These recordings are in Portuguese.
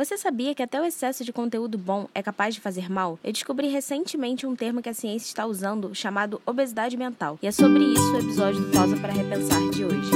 Você sabia que até o excesso de conteúdo bom é capaz de fazer mal? Eu descobri recentemente um termo que a ciência está usando chamado obesidade mental. E é sobre isso o episódio do Pausa para Repensar de hoje.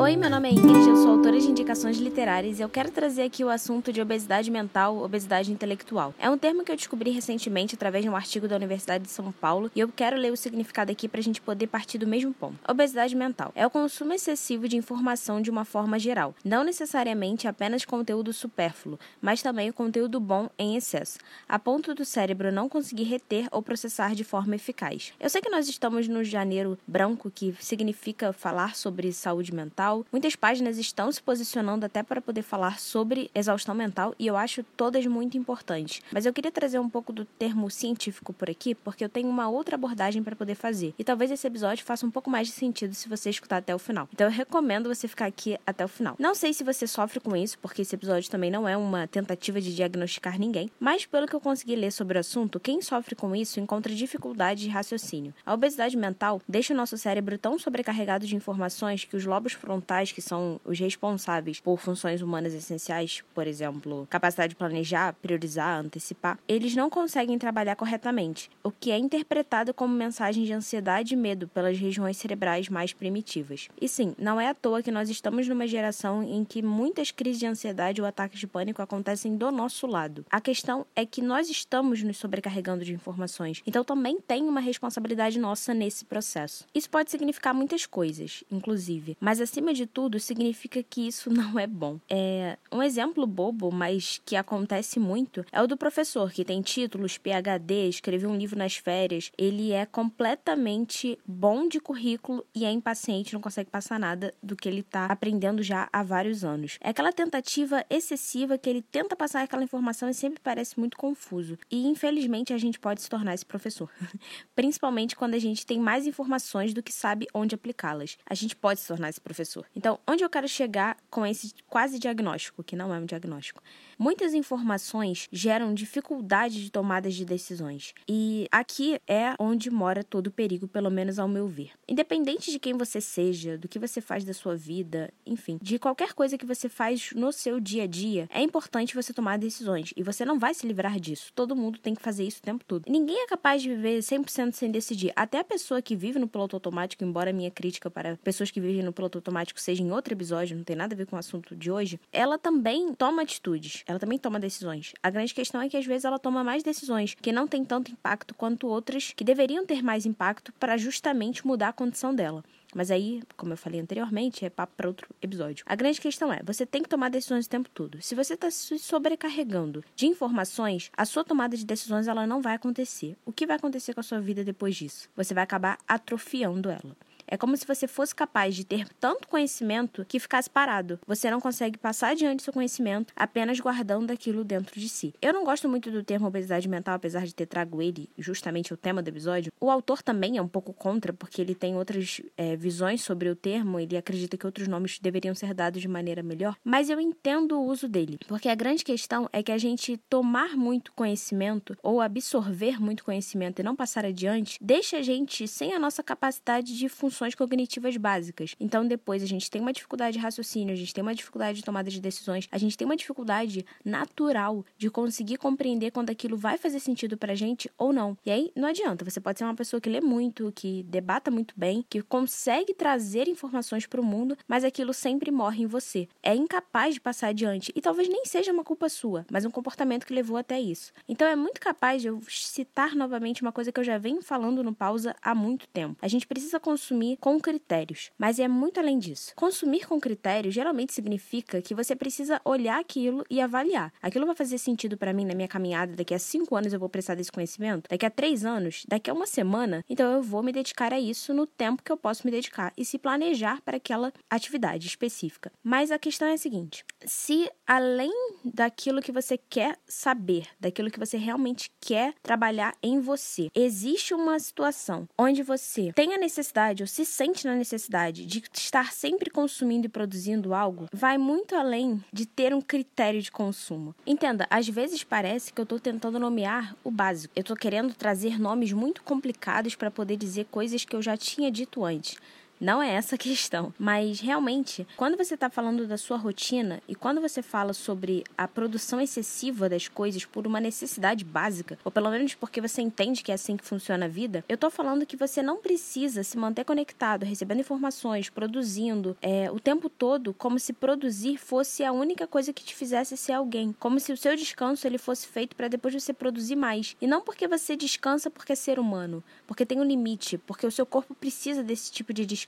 Oi, meu nome é Ingrid, eu sou autora de indicações literárias e eu quero trazer aqui o assunto de obesidade mental, obesidade intelectual. É um termo que eu descobri recentemente através de um artigo da Universidade de São Paulo e eu quero ler o significado aqui para a gente poder partir do mesmo ponto. Obesidade mental é o consumo excessivo de informação de uma forma geral, não necessariamente apenas conteúdo supérfluo, mas também o conteúdo bom em excesso, a ponto do cérebro não conseguir reter ou processar de forma eficaz. Eu sei que nós estamos no janeiro branco, que significa falar sobre saúde mental mental. Muitas páginas estão se posicionando até para poder falar sobre exaustão mental e eu acho todas muito importantes. Mas eu queria trazer um pouco do termo científico por aqui, porque eu tenho uma outra abordagem para poder fazer. E talvez esse episódio faça um pouco mais de sentido se você escutar até o final. Então eu recomendo você ficar aqui até o final. Não sei se você sofre com isso, porque esse episódio também não é uma tentativa de diagnosticar ninguém, mas pelo que eu consegui ler sobre o assunto, quem sofre com isso encontra dificuldade de raciocínio. A obesidade mental deixa o nosso cérebro tão sobrecarregado de informações que os lobos frontais que são os responsáveis por funções humanas essenciais, por exemplo, capacidade de planejar, priorizar, antecipar, eles não conseguem trabalhar corretamente, o que é interpretado como mensagem de ansiedade e medo pelas regiões cerebrais mais primitivas. E sim, não é à toa que nós estamos numa geração em que muitas crises de ansiedade ou ataques de pânico acontecem do nosso lado. A questão é que nós estamos nos sobrecarregando de informações, então também tem uma responsabilidade nossa nesse processo. Isso pode significar muitas coisas, inclusive, mas acima acima de tudo, significa que isso não é bom. É um exemplo bobo, mas que acontece muito, é o do professor que tem títulos, PhD, escreveu um livro nas férias. Ele é completamente bom de currículo e é impaciente, não consegue passar nada do que ele está aprendendo já há vários anos. É aquela tentativa excessiva que ele tenta passar aquela informação e sempre parece muito confuso. E infelizmente a gente pode se tornar esse professor, principalmente quando a gente tem mais informações do que sabe onde aplicá-las. A gente pode se tornar esse professor Então, onde eu quero chegar com esse quase diagnóstico, que não é um diagnóstico? Muitas informações geram dificuldade de tomadas de decisões. E aqui é onde mora todo o perigo, pelo menos ao meu ver. Independente de quem você seja, do que você faz da sua vida, enfim, de qualquer coisa que você faz no seu dia a dia, é importante você tomar decisões. E você não vai se livrar disso. Todo mundo tem que fazer isso o tempo todo. Ninguém é capaz de viver 100% sem decidir. Até a pessoa que vive no piloto automático, embora minha crítica para pessoas que vivem no piloto automático seja em outro episódio, não tem nada a ver com o assunto de hoje, ela também toma atitudes ela também toma decisões. A grande questão é que às vezes ela toma mais decisões que não têm tanto impacto quanto outras que deveriam ter mais impacto para justamente mudar a condição dela. Mas aí, como eu falei anteriormente, é papo para outro episódio. A grande questão é: você tem que tomar decisões o tempo todo. Se você está se sobrecarregando de informações, a sua tomada de decisões ela não vai acontecer. O que vai acontecer com a sua vida depois disso? Você vai acabar atrofiando ela. É como se você fosse capaz de ter tanto conhecimento que ficasse parado. Você não consegue passar adiante seu conhecimento apenas guardando aquilo dentro de si. Eu não gosto muito do termo obesidade mental, apesar de ter trago ele justamente o tema do episódio. O autor também é um pouco contra, porque ele tem outras é, visões sobre o termo, ele acredita que outros nomes deveriam ser dados de maneira melhor, mas eu entendo o uso dele, porque a grande questão é que a gente tomar muito conhecimento ou absorver muito conhecimento e não passar adiante deixa a gente sem a nossa capacidade de funcionar funções cognitivas básicas. Então, depois a gente tem uma dificuldade de raciocínio, a gente tem uma dificuldade de tomada de decisões, a gente tem uma dificuldade natural de conseguir compreender quando aquilo vai fazer sentido pra gente ou não. E aí, não adianta, você pode ser uma pessoa que lê muito, que debata muito bem, que consegue trazer informações para o mundo, mas aquilo sempre morre em você. É incapaz de passar adiante. E talvez nem seja uma culpa sua, mas um comportamento que levou até isso. Então, é muito capaz de eu citar novamente uma coisa que eu já venho falando no pausa há muito tempo. A gente precisa consumir consumir com critérios, mas é muito além disso. Consumir com critérios geralmente significa que você precisa olhar aquilo e avaliar. Aquilo vai fazer sentido para mim na minha caminhada. Daqui a cinco anos eu vou precisar desse conhecimento. Daqui a três anos, daqui a uma semana, então eu vou me dedicar a isso no tempo que eu posso me dedicar e se planejar para aquela atividade específica. Mas a questão é a seguinte: se além daquilo que você quer saber, daquilo que você realmente quer trabalhar em você, existe uma situação onde você tem a necessidade ou se sente na necessidade de estar sempre consumindo e produzindo algo, vai muito além de ter um critério de consumo. Entenda, às vezes parece que eu estou tentando nomear o básico. Eu estou querendo trazer nomes muito complicados para poder dizer coisas que eu já tinha dito antes. Não é essa a questão. Mas realmente, quando você está falando da sua rotina e quando você fala sobre a produção excessiva das coisas por uma necessidade básica, ou pelo menos porque você entende que é assim que funciona a vida, eu tô falando que você não precisa se manter conectado, recebendo informações, produzindo é, o tempo todo, como se produzir fosse a única coisa que te fizesse ser alguém. Como se o seu descanso ele fosse feito para depois você produzir mais. E não porque você descansa porque é ser humano, porque tem um limite, porque o seu corpo precisa desse tipo de descanso.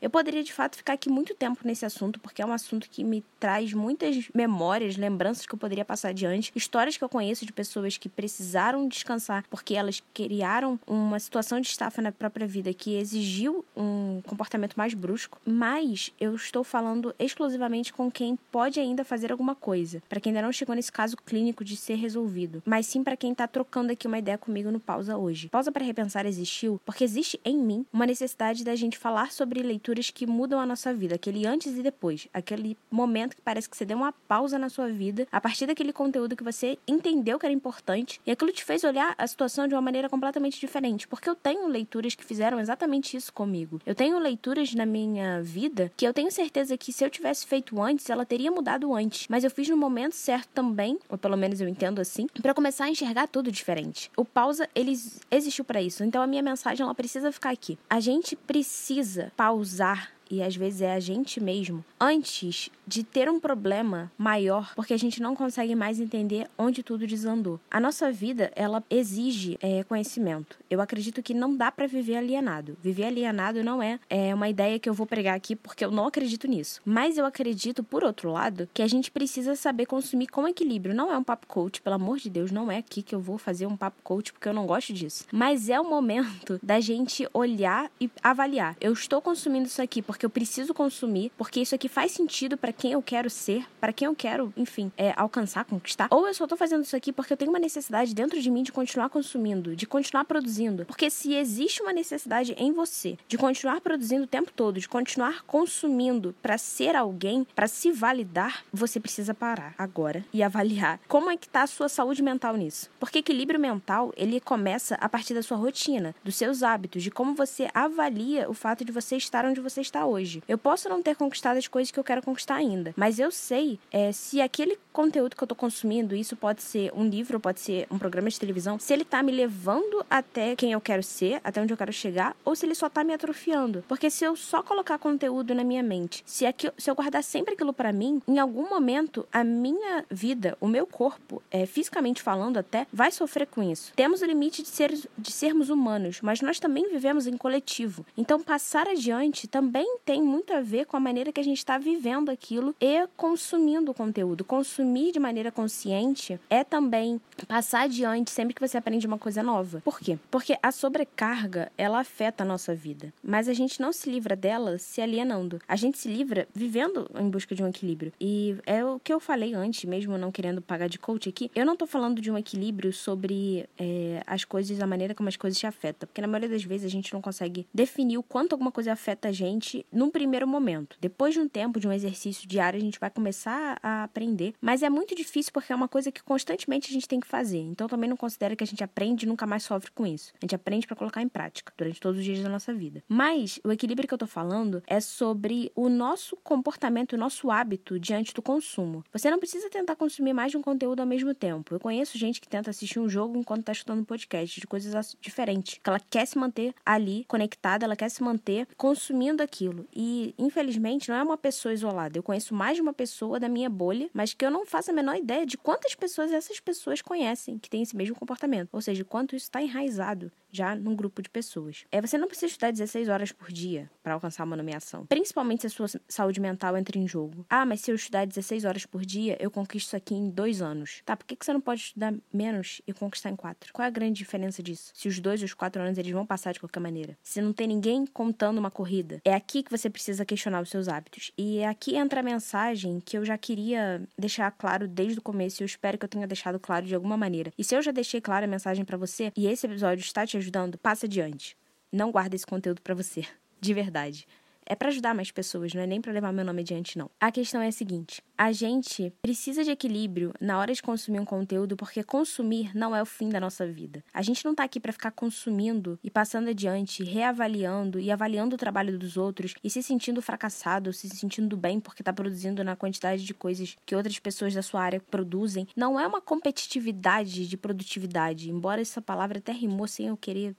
Eu poderia de fato ficar aqui muito tempo nesse assunto, porque é um assunto que me traz muitas memórias, lembranças que eu poderia passar adiante, histórias que eu conheço de pessoas que precisaram descansar porque elas criaram uma situação de estafa na própria vida que exigiu um comportamento mais brusco, mas eu estou falando exclusivamente com quem pode ainda fazer alguma coisa, para quem ainda não chegou nesse caso clínico de ser resolvido, mas sim para quem está trocando aqui uma ideia comigo no pausa hoje. Pausa para repensar existiu porque existe em mim uma necessidade da gente falar sobre leituras que mudam a nossa vida, aquele antes e depois, aquele momento que parece que você deu uma pausa na sua vida a partir daquele conteúdo que você entendeu que era importante e aquilo te fez olhar a situação de uma maneira completamente diferente, porque eu tenho leituras que fizeram exatamente isso comigo. Eu tenho leituras na minha vida que eu tenho certeza que se eu tivesse feito antes, ela teria mudado antes, mas eu fiz no momento certo também, ou pelo menos eu entendo assim, para começar a enxergar tudo diferente. O pausa, ele existiu para isso. Então a minha mensagem ela precisa ficar aqui. A gente precisa pausar e às vezes é a gente mesmo, antes de ter um problema maior, porque a gente não consegue mais entender onde tudo desandou. A nossa vida, ela exige é, conhecimento. Eu acredito que não dá para viver alienado. Viver alienado não é, é uma ideia que eu vou pregar aqui, porque eu não acredito nisso. Mas eu acredito, por outro lado, que a gente precisa saber consumir com equilíbrio. Não é um papo coach, pelo amor de Deus, não é aqui que eu vou fazer um papo coach, porque eu não gosto disso. Mas é o momento da gente olhar e avaliar. Eu estou consumindo isso aqui porque porque eu preciso consumir, porque isso aqui faz sentido para quem eu quero ser, para quem eu quero, enfim, é, alcançar, conquistar. Ou eu só tô fazendo isso aqui porque eu tenho uma necessidade dentro de mim de continuar consumindo, de continuar produzindo. Porque se existe uma necessidade em você de continuar produzindo o tempo todo, de continuar consumindo para ser alguém, para se validar, você precisa parar agora e avaliar como é que tá a sua saúde mental nisso. Porque equilíbrio mental, ele começa a partir da sua rotina, dos seus hábitos, de como você avalia o fato de você estar onde você está hoje. Eu posso não ter conquistado as coisas que eu quero conquistar ainda, mas eu sei é, se aquele conteúdo que eu tô consumindo, isso pode ser um livro, pode ser um programa de televisão, se ele tá me levando até quem eu quero ser, até onde eu quero chegar, ou se ele só tá me atrofiando. Porque se eu só colocar conteúdo na minha mente, se, se eu guardar sempre aquilo para mim, em algum momento a minha vida, o meu corpo, é, fisicamente falando até, vai sofrer com isso. Temos o limite de, ser, de sermos humanos, mas nós também vivemos em coletivo. Então passar adiante também tem muito a ver com a maneira que a gente está vivendo aquilo e consumindo o conteúdo. Consumir de maneira consciente é também passar adiante sempre que você aprende uma coisa nova. Por quê? Porque a sobrecarga, ela afeta a nossa vida, mas a gente não se livra dela se alienando. A gente se livra vivendo em busca de um equilíbrio. E é o que eu falei antes, mesmo não querendo pagar de coach aqui, eu não tô falando de um equilíbrio sobre é, as coisas, a maneira como as coisas te afetam. Porque na maioria das vezes a gente não consegue definir o quanto alguma coisa afeta a gente num primeiro momento. Depois de um tempo, de um exercício diário, a gente vai começar a aprender. Mas é muito difícil porque é uma coisa que constantemente a gente tem que fazer. Então também não considero que a gente aprende e nunca mais sofre com isso. A gente aprende para colocar em prática durante todos os dias da nossa vida. Mas o equilíbrio que eu tô falando é sobre o nosso comportamento, o nosso hábito diante do consumo. Você não precisa tentar consumir mais de um conteúdo ao mesmo tempo. Eu conheço gente que tenta assistir um jogo enquanto tá escutando um podcast de coisas diferentes, que ela quer se manter ali conectada, ela quer se manter consumindo aquilo. E, infelizmente, não é uma pessoa isolada. Eu conheço mais de uma pessoa da minha bolha, mas que eu não faço a menor ideia de quantas pessoas essas pessoas conhecem que têm esse mesmo comportamento. Ou seja, quanto isso está enraizado já num grupo de pessoas. É, você não precisa estudar 16 horas por dia para alcançar uma nomeação. Principalmente se a sua saúde mental entra em jogo. Ah, mas se eu estudar 16 horas por dia, eu conquisto isso aqui em dois anos. Tá, por que, que você não pode estudar menos e conquistar em quatro? Qual é a grande diferença disso? Se os dois e os quatro anos eles vão passar de qualquer maneira. Se não tem ninguém contando uma corrida. É aqui que você precisa questionar os seus hábitos. E aqui entra a mensagem que eu já queria deixar claro desde o começo e eu espero que eu tenha deixado claro de alguma maneira. E se eu já deixei clara a mensagem para você e esse episódio está te ajudando, passa adiante. Não guarda esse conteúdo para você, de verdade é para ajudar mais pessoas, não é nem para levar meu nome adiante, não. A questão é a seguinte: a gente precisa de equilíbrio na hora de consumir um conteúdo, porque consumir não é o fim da nossa vida. A gente não tá aqui para ficar consumindo e passando adiante, reavaliando e avaliando o trabalho dos outros e se sentindo fracassado, se sentindo bem porque tá produzindo na quantidade de coisas que outras pessoas da sua área produzem. Não é uma competitividade de produtividade, embora essa palavra até rimou sem eu querer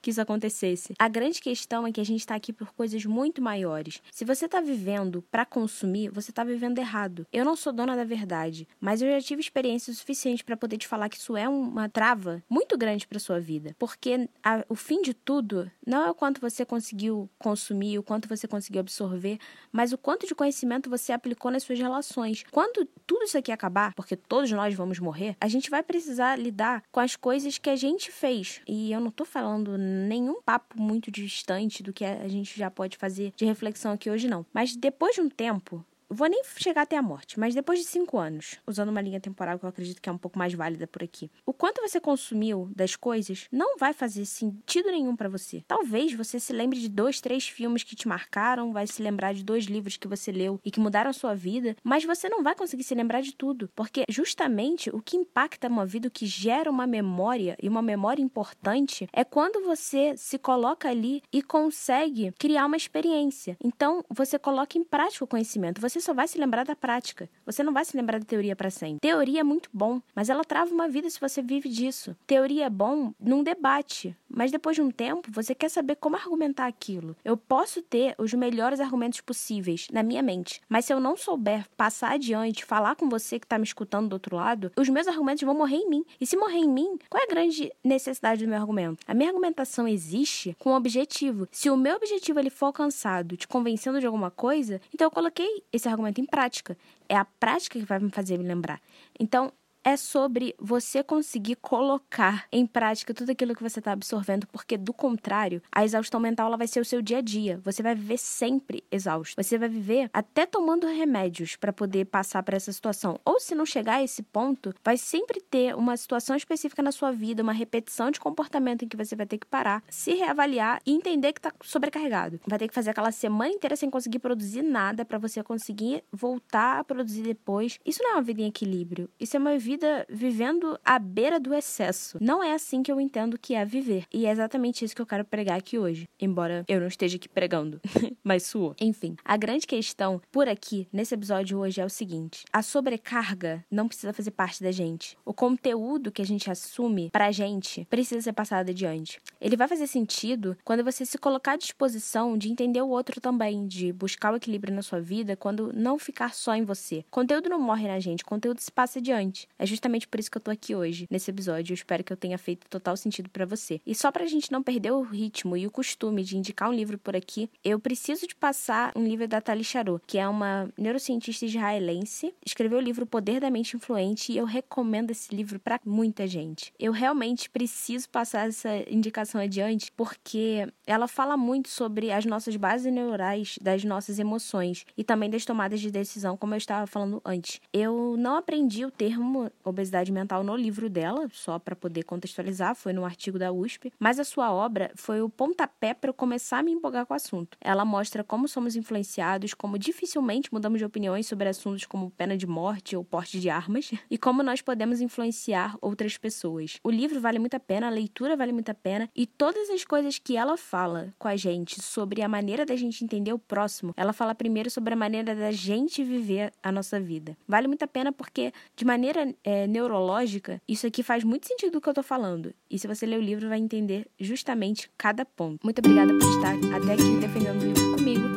que isso acontecesse. A grande questão é que a gente está aqui por coisas muito maiores. Se você está vivendo para consumir, você está vivendo errado. Eu não sou dona da verdade, mas eu já tive experiência suficiente para poder te falar que isso é uma trava muito grande para sua vida, porque a, o fim de tudo não é o quanto você conseguiu consumir, o quanto você conseguiu absorver, mas o quanto de conhecimento você aplicou nas suas relações. Quando tudo isso aqui acabar, porque todos nós vamos morrer, a gente vai precisar lidar com as coisas que a gente fez. E eu não tô falando falando nenhum papo muito distante do que a gente já pode fazer de reflexão aqui hoje, não. Mas depois de um tempo, vou nem chegar até a morte, mas depois de cinco anos, usando uma linha temporal que eu acredito que é um pouco mais válida por aqui, o quanto você consumiu das coisas não vai fazer sentido nenhum para você. Talvez você se lembre de dois, três filmes que te marcaram, vai se lembrar de dois livros que você leu e que mudaram a sua vida, mas você não vai conseguir se lembrar de tudo, porque justamente o que impacta uma vida, o que gera uma memória e uma memória importante é quando você se coloca ali e consegue criar uma experiência. Então, você coloca em prática o conhecimento. Você você só vai se lembrar da prática. Você não vai se lembrar da teoria para sempre. Teoria é muito bom, mas ela trava uma vida se você vive disso. Teoria é bom num debate, mas depois de um tempo você quer saber como argumentar aquilo. Eu posso ter os melhores argumentos possíveis na minha mente, mas se eu não souber passar adiante, falar com você que está me escutando do outro lado, os meus argumentos vão morrer em mim. E se morrer em mim, qual é a grande necessidade do meu argumento? A minha argumentação existe com um objetivo. Se o meu objetivo ele for alcançado, te convencendo de alguma coisa, então eu coloquei esse esse argumento em prática. É a prática que vai me fazer me lembrar. Então, é sobre você conseguir colocar em prática tudo aquilo que você está absorvendo, porque do contrário, a exaustão mental ela vai ser o seu dia a dia. Você vai viver sempre exausto. Você vai viver até tomando remédios para poder passar por essa situação. Ou se não chegar a esse ponto, vai sempre ter uma situação específica na sua vida, uma repetição de comportamento em que você vai ter que parar, se reavaliar e entender que está sobrecarregado. Vai ter que fazer aquela semana inteira sem conseguir produzir nada para você conseguir voltar a produzir depois. Isso não é uma vida em equilíbrio. Isso é uma vida vida vivendo à beira do excesso. Não é assim que eu entendo que é viver. E é exatamente isso que eu quero pregar aqui hoje. Embora eu não esteja aqui pregando, mas sua. Enfim, a grande questão por aqui, nesse episódio hoje, é o seguinte: a sobrecarga não precisa fazer parte da gente. O conteúdo que a gente assume pra gente precisa ser passado adiante. Ele vai fazer sentido quando você se colocar à disposição de entender o outro também, de buscar o equilíbrio na sua vida, quando não ficar só em você. Conteúdo não morre na gente, conteúdo se passa adiante. É justamente por isso que eu tô aqui hoje, nesse episódio. Eu espero que eu tenha feito total sentido para você. E só pra gente não perder o ritmo e o costume de indicar um livro por aqui, eu preciso de passar um livro da Tali Charot, que é uma neurocientista israelense. Escreveu o livro Poder da Mente Influente e eu recomendo esse livro para muita gente. Eu realmente preciso passar essa indicação adiante porque ela fala muito sobre as nossas bases neurais das nossas emoções e também das tomadas de decisão, como eu estava falando antes. Eu não aprendi o termo obesidade mental no livro dela, só para poder contextualizar, foi no artigo da USP, mas a sua obra foi o pontapé para eu começar a me empolgar com o assunto. Ela mostra como somos influenciados, como dificilmente mudamos de opiniões sobre assuntos como pena de morte ou porte de armas e como nós podemos influenciar outras pessoas. O livro vale muito a pena, a leitura vale muito a pena e todas as coisas que ela fala com a gente sobre a maneira da gente entender o próximo, ela fala primeiro sobre a maneira da gente viver a nossa vida. Vale muito a pena porque de maneira é, neurológica, isso aqui faz muito sentido do que eu tô falando. E se você ler o livro, vai entender justamente cada ponto. Muito obrigada por estar até aqui defendendo o livro comigo.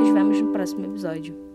Nos vemos no próximo episódio.